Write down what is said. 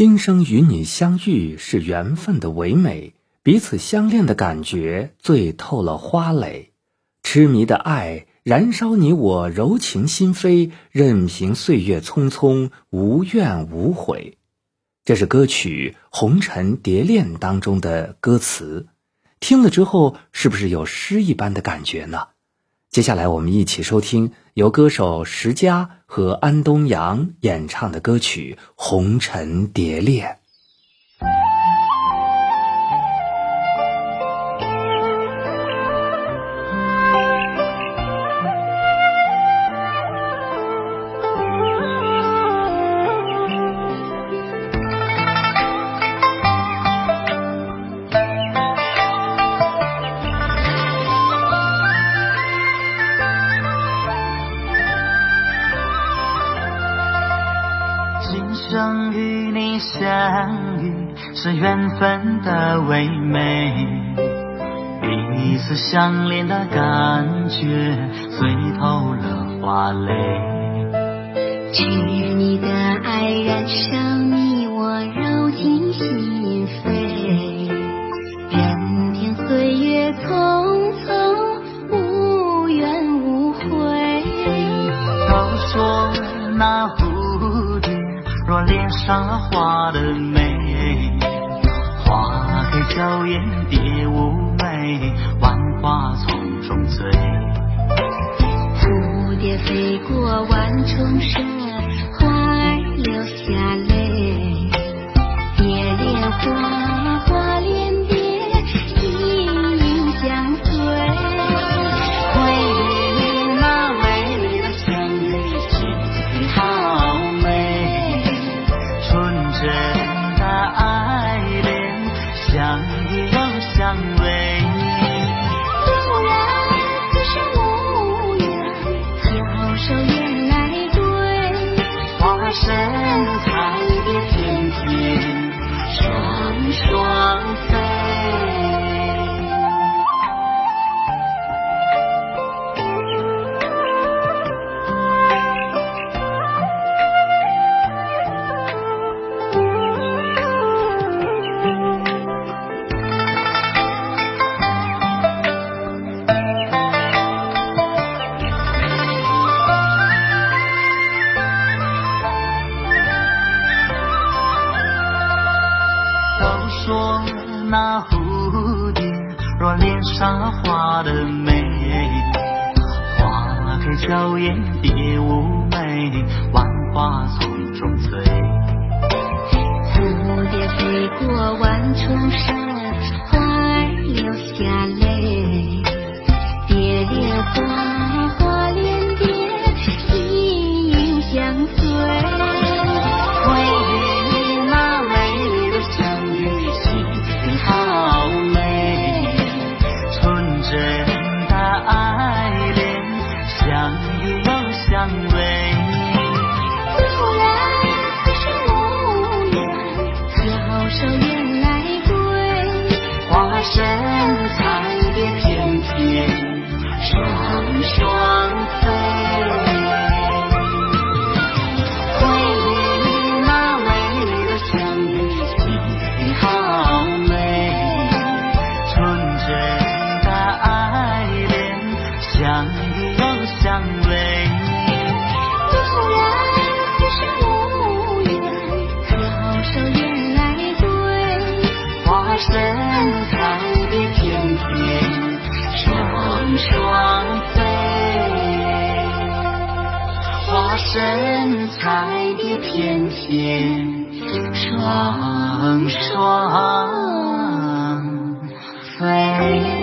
今生与你相遇是缘分的唯美，彼此相恋的感觉醉透了花蕾，痴迷的爱燃烧你我柔情心扉，任凭岁月匆匆，无怨无悔。这是歌曲《红尘蝶恋》当中的歌词，听了之后是不是有诗一般的感觉呢？接下来我们一起收听由歌手石佳和安东阳演唱的歌曲《红尘蝶恋》。是缘分的唯美，彼此相恋的感觉醉透了花蕾。痴迷的爱燃烧你我柔情心扉，任凭岁月匆匆，无怨无悔。都说那蝴蝶若恋上了花的美，花开娇艳蝶妩媚，万花丛中醉。蝴蝶飞过万重山，那蝴蝶若恋上了花的美，花开娇艳蝶妩媚，万花丛中醉。蝴蝶飞过万重山，翩翩，双双飞。